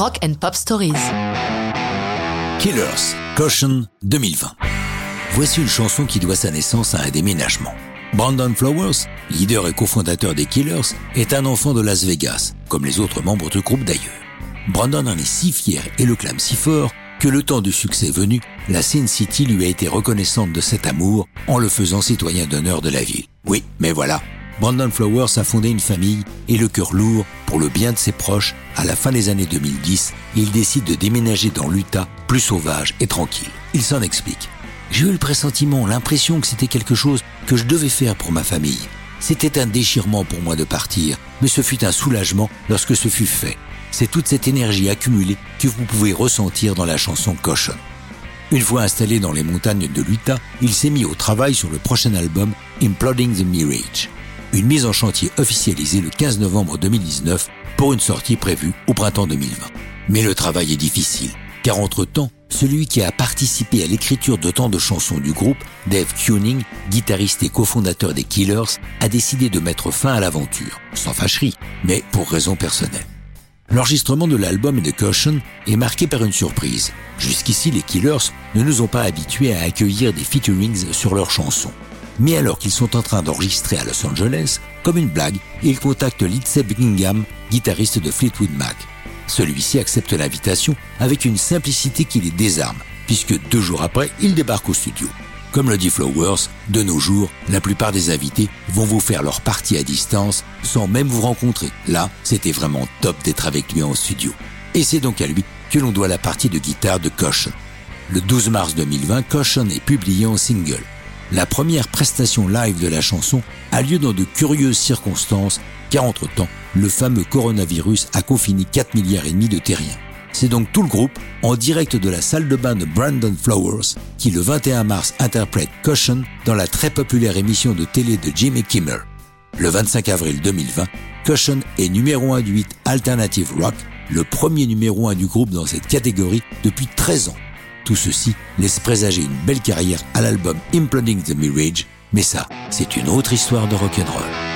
Rock and Pop Stories. Killers, Caution 2020. Voici une chanson qui doit sa naissance à un déménagement. Brandon Flowers, leader et cofondateur des Killers, est un enfant de Las Vegas, comme les autres membres du groupe d'ailleurs. Brandon en est si fier et le clame si fort que le temps du succès venu, la Sin City lui a été reconnaissante de cet amour en le faisant citoyen d'honneur de la ville. Oui, mais voilà, Brandon Flowers a fondé une famille et le cœur lourd pour le bien de ses proches. À la fin des années 2010, il décide de déménager dans l'Utah, plus sauvage et tranquille. Il s'en explique. J'ai eu le pressentiment, l'impression que c'était quelque chose que je devais faire pour ma famille. C'était un déchirement pour moi de partir, mais ce fut un soulagement lorsque ce fut fait c'est toute cette énergie accumulée que vous pouvez ressentir dans la chanson Caution. Une fois installé dans les montagnes de l'Utah, il s'est mis au travail sur le prochain album Imploding the Mirage, une mise en chantier officialisée le 15 novembre 2019 pour une sortie prévue au printemps 2020. Mais le travail est difficile, car entre-temps, celui qui a participé à l'écriture de tant de chansons du groupe, Dave Kuning, guitariste et cofondateur des Killers, a décidé de mettre fin à l'aventure, sans fâcherie, mais pour raisons personnelles. L'enregistrement de l'album de Caution est marqué par une surprise. Jusqu'ici, les Killers ne nous ont pas habitués à accueillir des featurings sur leurs chansons. Mais alors qu'ils sont en train d'enregistrer à Los Angeles, comme une blague, ils contactent Lindsey Buckingham, guitariste de Fleetwood Mac. Celui-ci accepte l'invitation avec une simplicité qui les désarme, puisque deux jours après, il débarque au studio. Comme le dit Flowers, de nos jours, la plupart des invités vont vous faire leur partie à distance sans même vous rencontrer. Là, c'était vraiment top d'être avec lui en studio. Et c'est donc à lui que l'on doit la partie de guitare de Caution. Le 12 mars 2020, Caution est publié en single. La première prestation live de la chanson a lieu dans de curieuses circonstances, car entre-temps, le fameux coronavirus a confiné 4 milliards et demi de terriens. C'est donc tout le groupe, en direct de la salle de bain de Brandon Flowers, qui le 21 mars interprète Caution dans la très populaire émission de télé de Jimmy Kimmel. Le 25 avril 2020, Caution est numéro 1 du 8 Alternative Rock, le premier numéro 1 du groupe dans cette catégorie depuis 13 ans. Tout ceci laisse présager une belle carrière à l'album Imploding the Mirage, mais ça, c'est une autre histoire de rock'n'roll.